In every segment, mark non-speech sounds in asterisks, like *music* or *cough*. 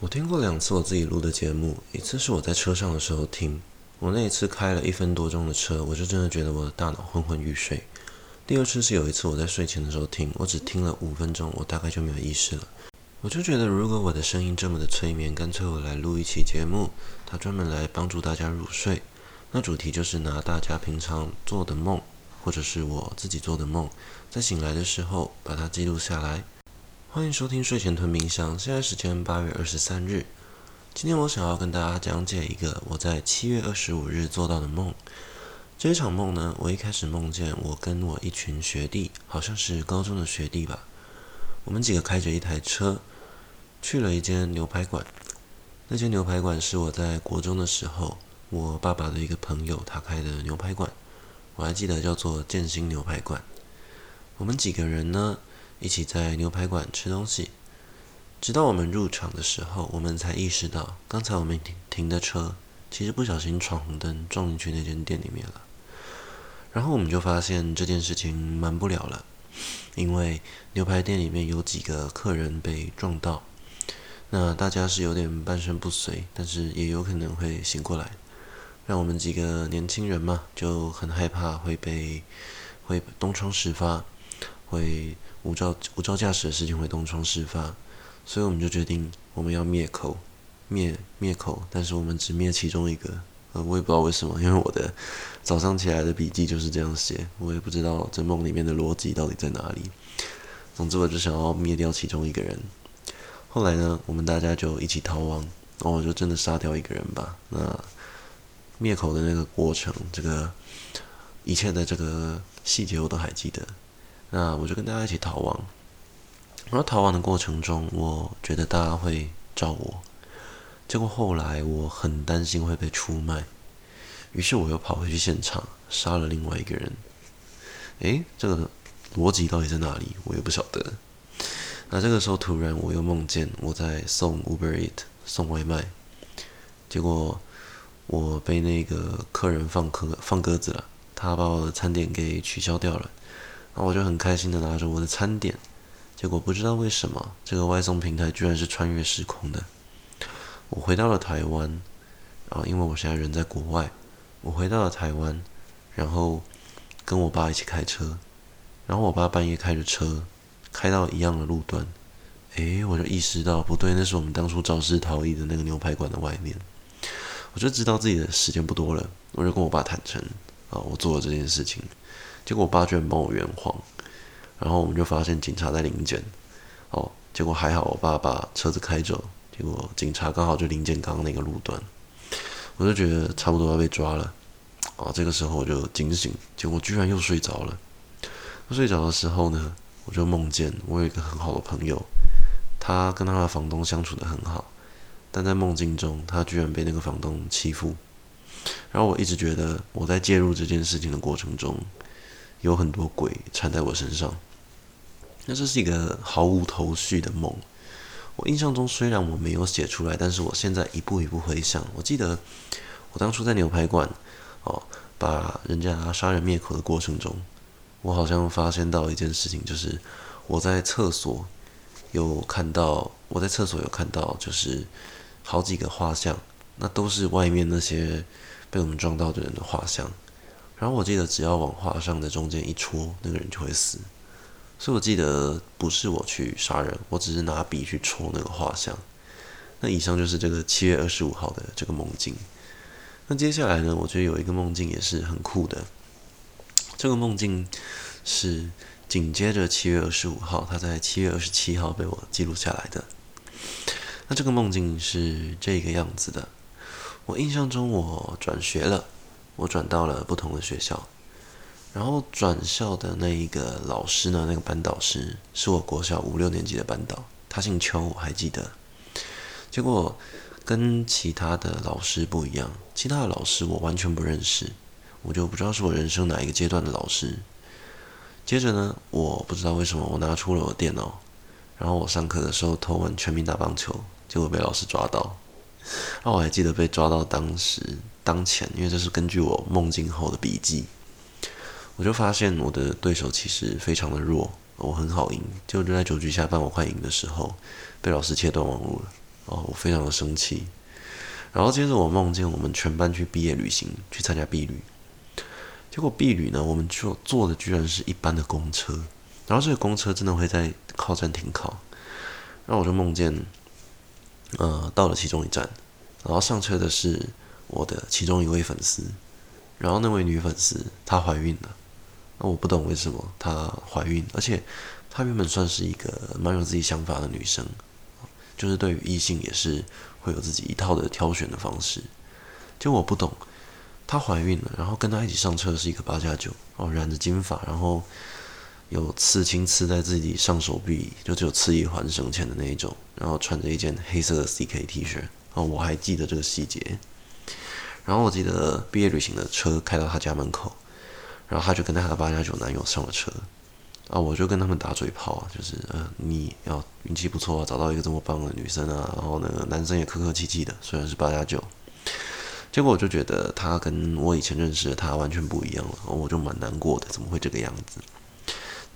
我听过两次我自己录的节目，一次是我在车上的时候听，我那一次开了一分多钟的车，我就真的觉得我的大脑昏昏欲睡。第二次是有一次我在睡前的时候听，我只听了五分钟，我大概就没有意识了。我就觉得如果我的声音这么的催眠，干脆我来录一期节目，它专门来帮助大家入睡。那主题就是拿大家平常做的梦，或者是我自己做的梦，在醒来的时候把它记录下来。欢迎收听睡前吞冥想，现在时间八月二十三日。今天我想要跟大家讲解一个我在七月二十五日做到的梦。这一场梦呢，我一开始梦见我跟我一群学弟，好像是高中的学弟吧，我们几个开着一台车，去了一间牛排馆。那间牛排馆是我在国中的时候，我爸爸的一个朋友他开的牛排馆，我还记得叫做建新牛排馆。我们几个人呢，一起在牛排馆吃东西，直到我们入场的时候，我们才意识到，刚才我们停停的车，其实不小心闯红灯撞进去那间店里面了。然后我们就发现这件事情瞒不了了，因为牛排店里面有几个客人被撞到，那大家是有点半身不遂，但是也有可能会醒过来，让我们几个年轻人嘛就很害怕会被会东窗事发，会。无照无照驾驶的事情会东窗事发，所以我们就决定我们要灭口，灭灭口，但是我们只灭其中一个。呃，我也不知道为什么，因为我的早上起来的笔记就是这样写，我也不知道这梦里面的逻辑到底在哪里。总之，我就想要灭掉其中一个人。后来呢，我们大家就一起逃亡，然后我就真的杀掉一个人吧。那灭口的那个过程，这个一切的这个细节我都还记得。那我就跟大家一起逃亡，然后逃亡的过程中，我觉得大家会找我，结果后来我很担心会被出卖，于是我又跑回去现场杀了另外一个人。诶，这个逻辑到底在哪里？我也不晓得。那这个时候突然我又梦见我在送 Uber Eat 送外卖，结果我被那个客人放鸽放鸽子了，他把我的餐点给取消掉了。然后我就很开心的拿着我的餐点，结果不知道为什么，这个外送平台居然是穿越时空的。我回到了台湾，然后因为我现在人在国外，我回到了台湾，然后跟我爸一起开车，然后我爸半夜开着车，开到一样的路段，诶，我就意识到不对，那是我们当初肇事逃逸的那个牛排馆的外面。我就知道自己的时间不多了，我就跟我爸坦诚，啊，我做了这件事情。结果我爸居然帮我圆谎，然后我们就发现警察在临检，哦，结果还好，我爸把车子开走，结果警察刚好就临检刚刚那个路段，我就觉得差不多要被抓了，哦，这个时候我就惊醒，结果居然又睡着了。睡着的时候呢，我就梦见我有一个很好的朋友，他跟他的房东相处得很好，但在梦境中，他居然被那个房东欺负，然后我一直觉得我在介入这件事情的过程中。有很多鬼缠在我身上，那这是一个毫无头绪的梦。我印象中虽然我没有写出来，但是我现在一步一步回想，我记得我当初在牛排馆哦，把人家杀人灭口的过程中，我好像发现到一件事情，就是我在厕所有看到，我在厕所有看到，就是好几个画像，那都是外面那些被我们撞到的人的画像。然后我记得，只要往画像的中间一戳，那个人就会死。所以我记得不是我去杀人，我只是拿笔去戳那个画像。那以上就是这个七月二十五号的这个梦境。那接下来呢，我觉得有一个梦境也是很酷的。这个梦境是紧接着七月二十五号，它在七月二十七号被我记录下来的。那这个梦境是这个样子的。我印象中我转学了。我转到了不同的学校，然后转校的那一个老师呢，那个班导师是我国小五六年级的班导，他姓邱，我还记得。结果跟其他的老师不一样，其他的老师我完全不认识，我就不知道是我人生哪一个阶段的老师。接着呢，我不知道为什么我拿出了我电脑，然后我上课的时候偷玩《全民打棒球》，结果被老师抓到。那 *laughs* 我还记得被抓到当时。当前，因为这是根据我梦境后的笔记，我就发现我的对手其实非常的弱，我很好赢。就就在九局下半我快赢的时候，被老师切断网路了。哦，我非常的生气。然后接着我梦见我们全班去毕业旅行，去参加毕旅。结果毕旅呢，我们就坐的居然是一般的公车，然后这个公车真的会在靠站停靠。然后我就梦见，呃，到了其中一站，然后上车的是我的其中一位粉丝，然后那位女粉丝她怀孕了。那我不懂为什么她怀孕，而且她原本算是一个蛮有自己想法的女生，就是对于异性也是会有自己一套的挑选的方式。就我不懂，她怀孕了，然后跟她一起上车的是一个八加九，哦，染着金发，然后。有刺青刺在自己上手臂，就只有刺一环省钱的那一种，然后穿着一件黑色的 CK T 恤，哦，我还记得这个细节。然后我记得毕业旅行的车开到他家门口，然后他就跟他的八加九男友上了车，啊，我就跟他们打嘴炮啊，就是呃，你要运气不错啊，找到一个这么棒的女生啊，然后那个男生也客客气气的，虽然是八加九，结果我就觉得他跟我以前认识的他完全不一样了，我就蛮难过的，怎么会这个样子？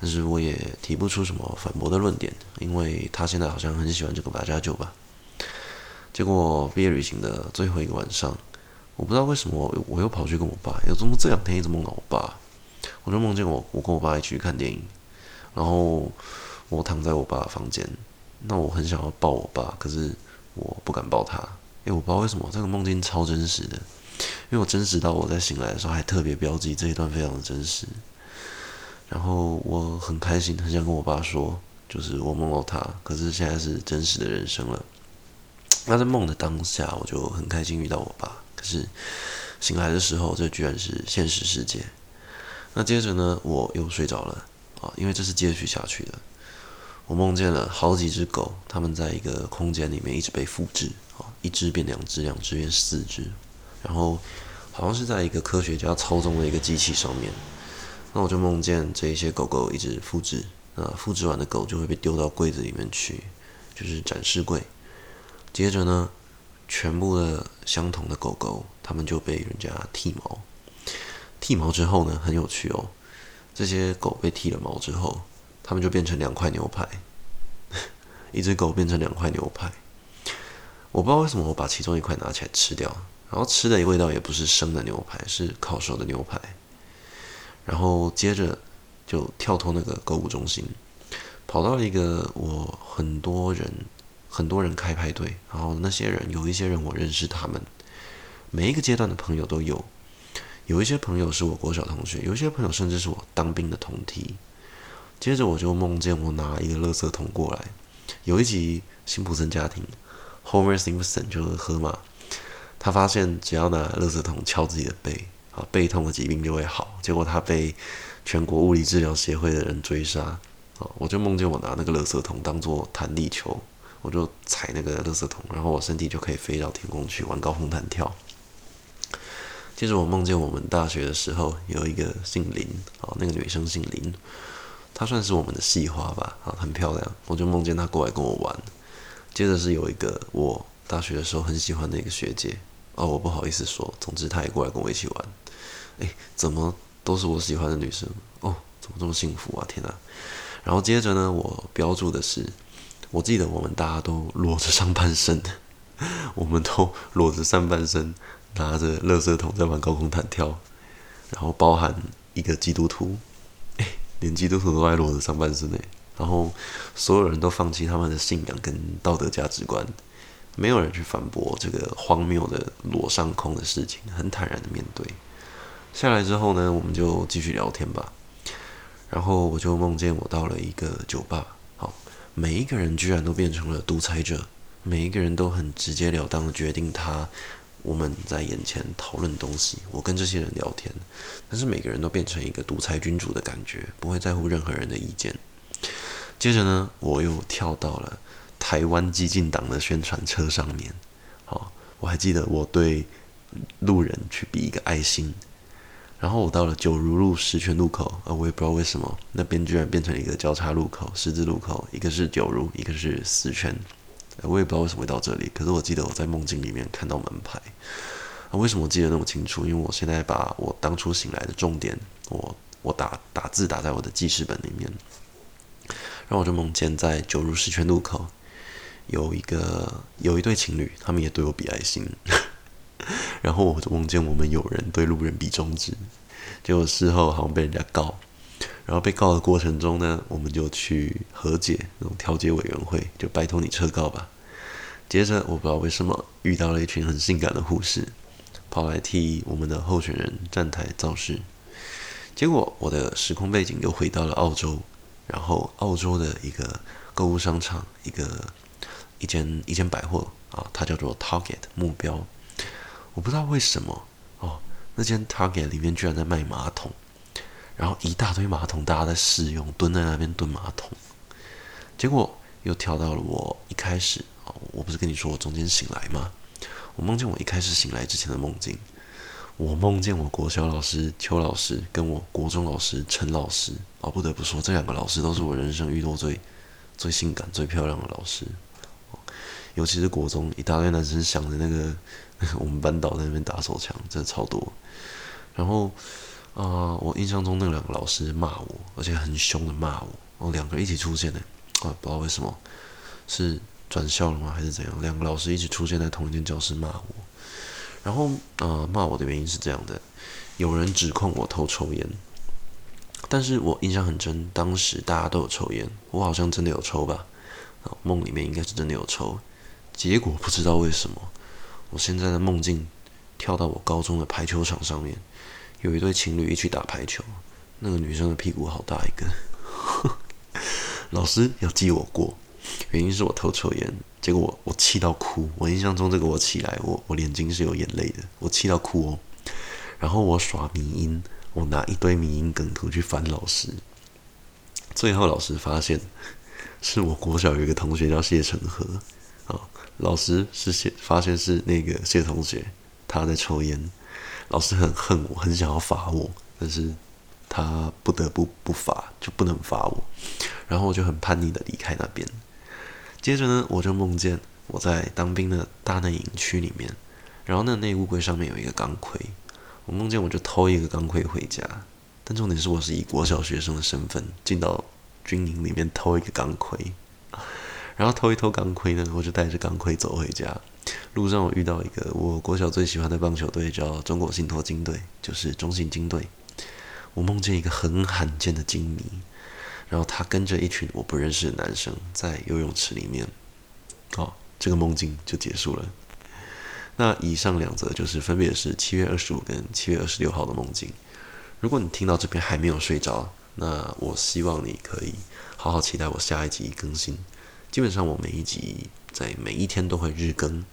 但是我也提不出什么反驳的论点，因为他现在好像很喜欢这个八加九吧。结果毕业旅行的最后一个晚上，我不知道为什么我，又跑去跟我爸，有这么这两天一直梦到我爸，我就梦见我我跟我爸一起去看电影，然后我躺在我爸房间，那我很想要抱我爸，可是我不敢抱他，因为我不知道为什么这个梦境超真实的，因为我真实到我在醒来的时候还特别标记这一段非常的真实。然后我很开心，很想跟我爸说，就是我梦到他，可是现在是真实的人生了。那在梦的当下，我就很开心遇到我爸，可是醒来的时候，这居然是现实世界。那接着呢，我又睡着了啊，因为这是接续下去的。我梦见了好几只狗，它们在一个空间里面一直被复制啊，一只变两只，两只变四只，然后好像是在一个科学家操纵的一个机器上面。那我就梦见这些狗狗一直复制，那复制完的狗就会被丢到柜子里面去，就是展示柜。接着呢，全部的相同的狗狗，它们就被人家剃毛。剃毛之后呢，很有趣哦，这些狗被剃了毛之后，它们就变成两块牛排。*laughs* 一只狗变成两块牛排，我不知道为什么我把其中一块拿起来吃掉，然后吃的味道也不是生的牛排，是烤熟的牛排。然后接着就跳脱那个购物中心，跑到了一个我很多人很多人开派对，然后那些人有一些人我认识他们，每一个阶段的朋友都有，有一些朋友是我国小同学，有一些朋友甚至是我当兵的同梯。接着我就梦见我拿一个垃圾桶过来，有一集辛普森家庭，Homer Simpson 就是河马，他发现只要拿垃圾桶敲自己的背。啊，背痛的疾病就会好。结果他被全国物理治疗协会的人追杀。啊，我就梦见我拿那个垃圾桶当做弹力球，我就踩那个垃圾桶，然后我身体就可以飞到天空去玩高空弹跳。接着我梦见我们大学的时候有一个姓林，啊，那个女生姓林，她算是我们的系花吧，啊，很漂亮。我就梦见她过来跟我玩。接着是有一个我大学的时候很喜欢的一个学姐。哦，我不好意思说，总之她也过来跟我一起玩。诶，怎么都是我喜欢的女生？哦，怎么这么幸福啊！天哪！然后接着呢，我标注的是，我记得我们大家都裸着上半身，*laughs* 我们都裸着上半身，拿着垃圾桶在玩高空弹跳，然后包含一个基督徒，诶，连基督徒都爱裸着上半身诶，然后所有人都放弃他们的信仰跟道德价值观。没有人去反驳这个荒谬的裸上空的事情，很坦然的面对。下来之后呢，我们就继续聊天吧。然后我就梦见我到了一个酒吧，好，每一个人居然都变成了独裁者，每一个人都很直截了当的决定他我们在眼前讨论东西。我跟这些人聊天，但是每个人都变成一个独裁君主的感觉，不会在乎任何人的意见。接着呢，我又跳到了。台湾激进党的宣传车上面，好，我还记得我对路人去比一个爱心，然后我到了九如路十全路口，呃，我也不知道为什么那边居然变成了一个交叉路口，十字路口，一个是九如，一个是十全，我也不知道为什么会到这里，可是我记得我在梦境里面看到门牌，啊，为什么我记得那么清楚？因为我现在把我当初醒来的重点，我我打打字打在我的记事本里面，然后我就梦见在九如十全路口。有一个有一对情侣，他们也对我比爱心，然后我就梦见我们有人对路人比中指，结果事后好像被人家告，然后被告的过程中呢，我们就去和解那种调解委员会，就拜托你撤告吧。接着我不知道为什么遇到了一群很性感的护士，跑来替我们的候选人站台造势，结果我的时空背景又回到了澳洲，然后澳洲的一个购物商场，一个一间一间百货啊，它叫做 Target 目标，我不知道为什么哦，那间 Target 里面居然在卖马桶，然后一大堆马桶，大家在试用，蹲在那边蹲马桶，结果又跳到了我一开始哦。我不是跟你说我中间醒来吗？我梦见我一开始醒来之前的梦境，我梦见我国小老师邱老师跟我国中老师陈老师。哦，不得不说，这两个老师都是我人生遇到最最性感、最漂亮的老师。尤其是国中一大堆男生想着那个 *laughs* 我们班导在那边打手枪，真的超多。然后啊、我印象中那两个老师骂我，而且很凶的骂我。哦，两个人一起出现的，啊，不知道为什么是。转校了吗？还是怎样？两个老师一起出现在同一间教室骂我，然后呃骂我的原因是这样的：有人指控我偷抽烟，但是我印象很深，当时大家都有抽烟，我好像真的有抽吧？梦里面应该是真的有抽，结果不知道为什么，我现在的梦境跳到我高中的排球场上面，有一对情侣一起打排球，那个女生的屁股好大一个，*laughs* 老师要记我过。原因是我偷抽烟，结果我我气到哭。我印象中这个我起来，我我眼睛是有眼泪的，我气到哭哦。然后我耍迷因，我拿一堆迷因梗图去烦老师。最后老师发现，是我国小有一个同学叫谢承和，老师是谢发现是那个谢同学他在抽烟，老师很恨我，很想要罚我，但是他不得不不罚，就不能罚我。然后我就很叛逆的离开那边。接着呢，我就梦见我在当兵的大内营区里面，然后那内务柜上面有一个钢盔，我梦见我就偷一个钢盔回家，但重点是我是以国小学生的身份进到军营里面偷一个钢盔，然后偷一偷钢盔呢，我就带着钢盔走回家。路上我遇到一个我国小最喜欢的棒球队，叫中国信托金队，就是中信金队。我梦见一个很罕见的金迷。然后他跟着一群我不认识的男生在游泳池里面，哦，这个梦境就结束了。那以上两则就是分别是七月二十五跟七月二十六号的梦境。如果你听到这边还没有睡着，那我希望你可以好好期待我下一集更新。基本上我每一集在每一天都会日更。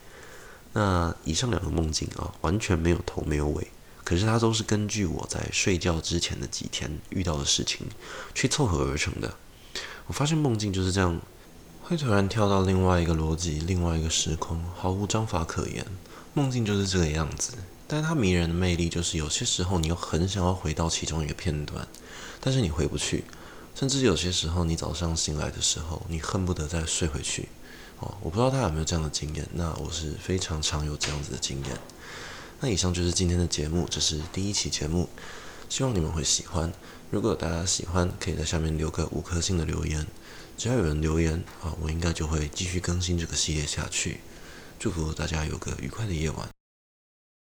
那以上两个梦境啊，完全没有头没有尾。可是它都是根据我在睡觉之前的几天遇到的事情去凑合而成的。我发现梦境就是这样，会突然跳到另外一个逻辑、另外一个时空，毫无章法可言。梦境就是这个样子，但是它迷人的魅力就是有些时候你又很想要回到其中一个片段，但是你回不去，甚至有些时候你早上醒来的时候，你恨不得再睡回去。哦，我不知道大家有没有这样的经验，那我是非常常有这样子的经验。那以上就是今天的节目，这是第一期节目，希望你们会喜欢。如果大家喜欢，可以在下面留个五颗星的留言，只要有人留言啊，我应该就会继续更新这个系列下去。祝福大家有个愉快的夜晚。